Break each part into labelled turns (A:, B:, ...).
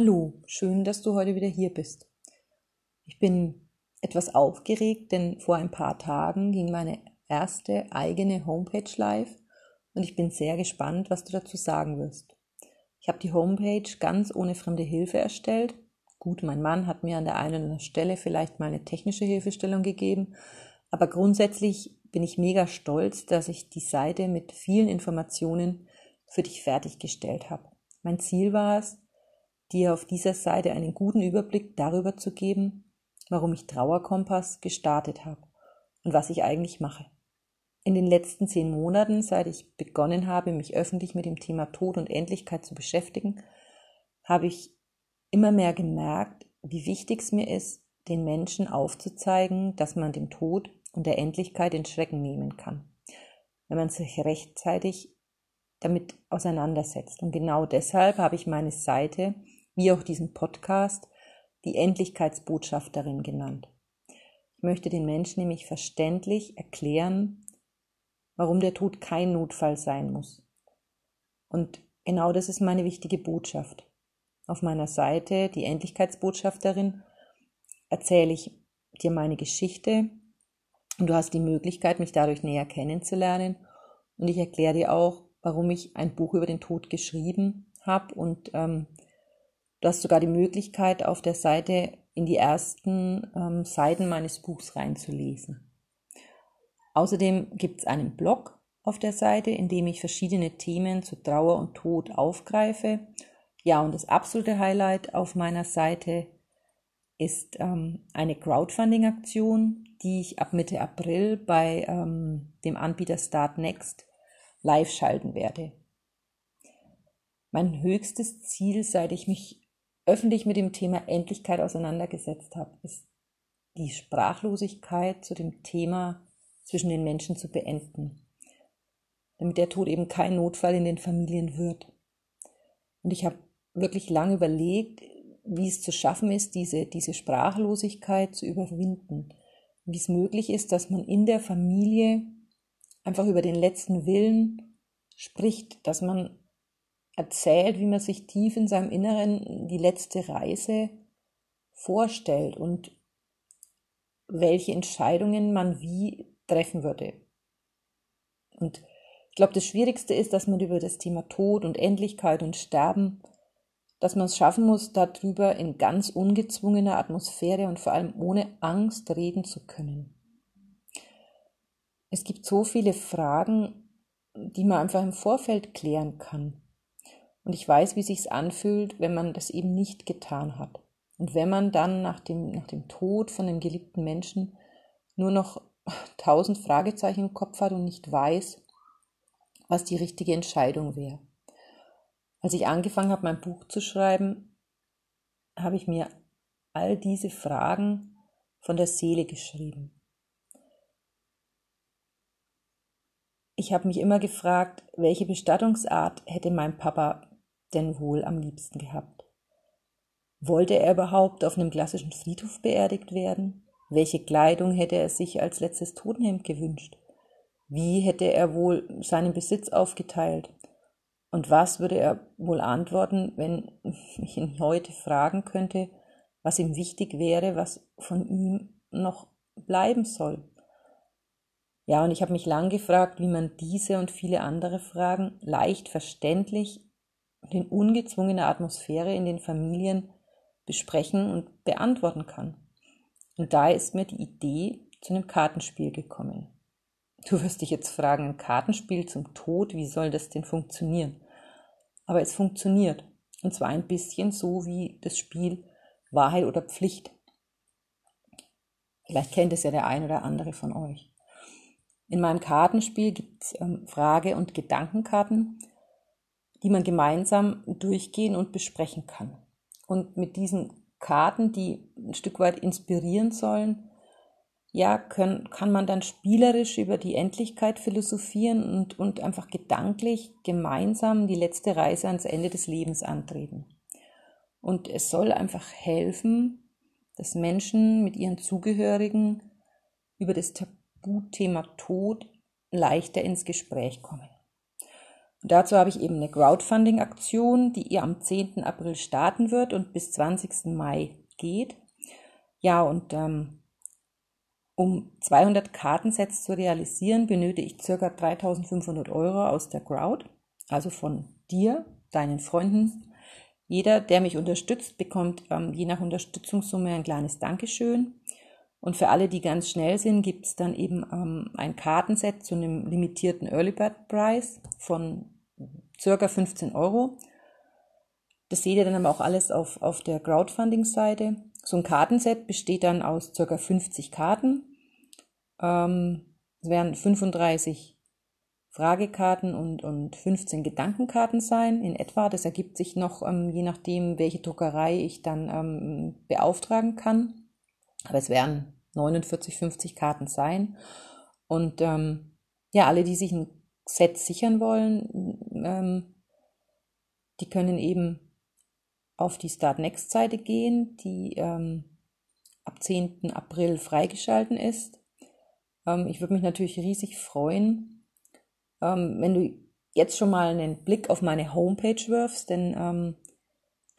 A: Hallo, schön, dass du heute wieder hier bist. Ich bin etwas aufgeregt, denn vor ein paar Tagen ging meine erste eigene Homepage live und ich bin sehr gespannt, was du dazu sagen wirst. Ich habe die Homepage ganz ohne fremde Hilfe erstellt. Gut, mein Mann hat mir an der einen oder anderen Stelle vielleicht mal eine technische Hilfestellung gegeben, aber grundsätzlich bin ich mega stolz, dass ich die Seite mit vielen Informationen für dich fertiggestellt habe. Mein Ziel war es, dir auf dieser Seite einen guten Überblick darüber zu geben, warum ich Trauerkompass gestartet habe und was ich eigentlich mache. In den letzten zehn Monaten, seit ich begonnen habe, mich öffentlich mit dem Thema Tod und Endlichkeit zu beschäftigen, habe ich immer mehr gemerkt, wie wichtig es mir ist, den Menschen aufzuzeigen, dass man dem Tod und der Endlichkeit den Schrecken nehmen kann, wenn man sich rechtzeitig damit auseinandersetzt. Und genau deshalb habe ich meine Seite wie auch diesen Podcast, die Endlichkeitsbotschafterin genannt. Ich möchte den Menschen nämlich verständlich erklären, warum der Tod kein Notfall sein muss. Und genau das ist meine wichtige Botschaft. Auf meiner Seite, die Endlichkeitsbotschafterin, erzähle ich dir meine Geschichte und du hast die Möglichkeit, mich dadurch näher kennenzulernen. Und ich erkläre dir auch, warum ich ein Buch über den Tod geschrieben habe und ähm, Du hast sogar die Möglichkeit, auf der Seite in die ersten ähm, Seiten meines Buchs reinzulesen. Außerdem gibt es einen Blog auf der Seite, in dem ich verschiedene Themen zu Trauer und Tod aufgreife. Ja, und das absolute Highlight auf meiner Seite ist ähm, eine Crowdfunding-Aktion, die ich ab Mitte April bei ähm, dem Anbieter Start Next live schalten werde. Mein höchstes Ziel, seit ich mich öffentlich mit dem Thema Endlichkeit auseinandergesetzt habe, ist die Sprachlosigkeit zu dem Thema zwischen den Menschen zu beenden, damit der Tod eben kein Notfall in den Familien wird. Und ich habe wirklich lange überlegt, wie es zu schaffen ist, diese, diese Sprachlosigkeit zu überwinden. Wie es möglich ist, dass man in der Familie einfach über den letzten Willen spricht, dass man erzählt, wie man sich tief in seinem Inneren die letzte Reise vorstellt und welche Entscheidungen man wie treffen würde. Und ich glaube, das Schwierigste ist, dass man über das Thema Tod und Endlichkeit und Sterben, dass man es schaffen muss, darüber in ganz ungezwungener Atmosphäre und vor allem ohne Angst reden zu können. Es gibt so viele Fragen, die man einfach im Vorfeld klären kann. Und ich weiß, wie sich's anfühlt, wenn man das eben nicht getan hat. Und wenn man dann nach dem, nach dem Tod von dem geliebten Menschen nur noch tausend Fragezeichen im Kopf hat und nicht weiß, was die richtige Entscheidung wäre. Als ich angefangen habe, mein Buch zu schreiben, habe ich mir all diese Fragen von der Seele geschrieben. Ich habe mich immer gefragt, welche Bestattungsart hätte mein Papa denn wohl am liebsten gehabt? Wollte er überhaupt auf einem klassischen Friedhof beerdigt werden? Welche Kleidung hätte er sich als letztes Totenhemd gewünscht? Wie hätte er wohl seinen Besitz aufgeteilt? Und was würde er wohl antworten, wenn ich ihn heute fragen könnte, was ihm wichtig wäre, was von ihm noch bleiben soll? Ja, und ich habe mich lang gefragt, wie man diese und viele andere Fragen leicht verständlich und in ungezwungener Atmosphäre in den Familien besprechen und beantworten kann. Und da ist mir die Idee zu einem Kartenspiel gekommen. Du wirst dich jetzt fragen, ein Kartenspiel zum Tod, wie soll das denn funktionieren? Aber es funktioniert. Und zwar ein bisschen so wie das Spiel Wahrheit oder Pflicht. Vielleicht kennt es ja der ein oder andere von euch. In meinem Kartenspiel gibt es ähm, Frage- und Gedankenkarten, die man gemeinsam durchgehen und besprechen kann. Und mit diesen Karten, die ein Stück weit inspirieren sollen, ja, können, kann man dann spielerisch über die Endlichkeit philosophieren und, und einfach gedanklich gemeinsam die letzte Reise ans Ende des Lebens antreten. Und es soll einfach helfen, dass Menschen mit ihren Zugehörigen über das Tabuthema Tod leichter ins Gespräch kommen. Und dazu habe ich eben eine Crowdfunding-Aktion, die ihr am 10. April starten wird und bis 20. Mai geht. Ja, und ähm, um 200 Kartensets zu realisieren, benötige ich ca. 3500 Euro aus der Crowd, also von dir, deinen Freunden. Jeder, der mich unterstützt, bekommt ähm, je nach Unterstützungssumme ein kleines Dankeschön. Und für alle, die ganz schnell sind, gibt es dann eben ähm, ein Kartenset zu einem limitierten Early Bird Price von circa 15 Euro. Das seht ihr dann aber auch alles auf, auf der Crowdfunding-Seite. So ein Kartenset besteht dann aus circa 50 Karten. Ähm, es werden 35 Fragekarten und, und 15 Gedankenkarten sein in etwa. Das ergibt sich noch, ähm, je nachdem, welche Druckerei ich dann ähm, beauftragen kann. Aber es werden 49, 50 Karten sein. Und ähm, ja, alle, die sich ein Set sichern wollen, ähm, die können eben auf die Start Next Seite gehen, die ähm, ab 10. April freigeschalten ist. Ähm, ich würde mich natürlich riesig freuen, ähm, wenn du jetzt schon mal einen Blick auf meine Homepage wirfst, denn ähm,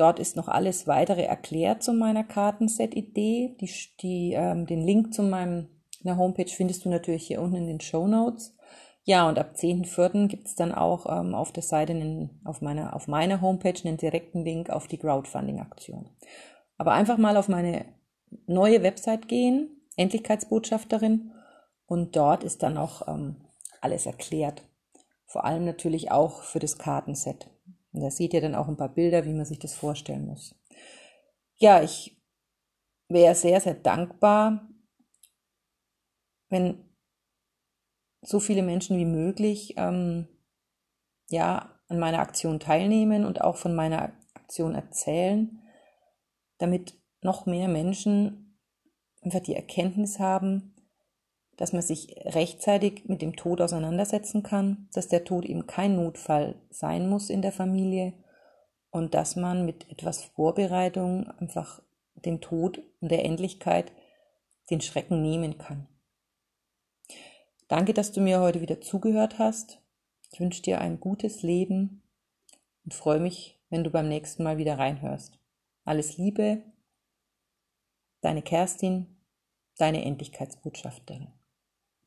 A: Dort ist noch alles weitere erklärt zu meiner Kartenset-Idee. Die, die, ähm, den Link zu meinem einer Homepage findest du natürlich hier unten in den Show Notes. Ja, und ab 10.04. gibt es dann auch ähm, auf der Seite, einen, auf, meiner, auf meiner Homepage einen direkten Link auf die Crowdfunding-Aktion. Aber einfach mal auf meine neue Website gehen, Endlichkeitsbotschafterin, und dort ist dann auch ähm, alles erklärt. Vor allem natürlich auch für das Kartenset. Und da seht ihr dann auch ein paar Bilder, wie man sich das vorstellen muss. Ja, ich wäre sehr, sehr dankbar, wenn so viele Menschen wie möglich ähm, ja, an meiner Aktion teilnehmen und auch von meiner Aktion erzählen, damit noch mehr Menschen einfach die Erkenntnis haben, dass man sich rechtzeitig mit dem Tod auseinandersetzen kann, dass der Tod eben kein Notfall sein muss in der Familie und dass man mit etwas Vorbereitung einfach dem Tod und der Endlichkeit den Schrecken nehmen kann. Danke, dass du mir heute wieder zugehört hast. Ich wünsche dir ein gutes Leben und freue mich, wenn du beim nächsten Mal wieder reinhörst. Alles Liebe, deine Kerstin, deine Endlichkeitsbotschafterin.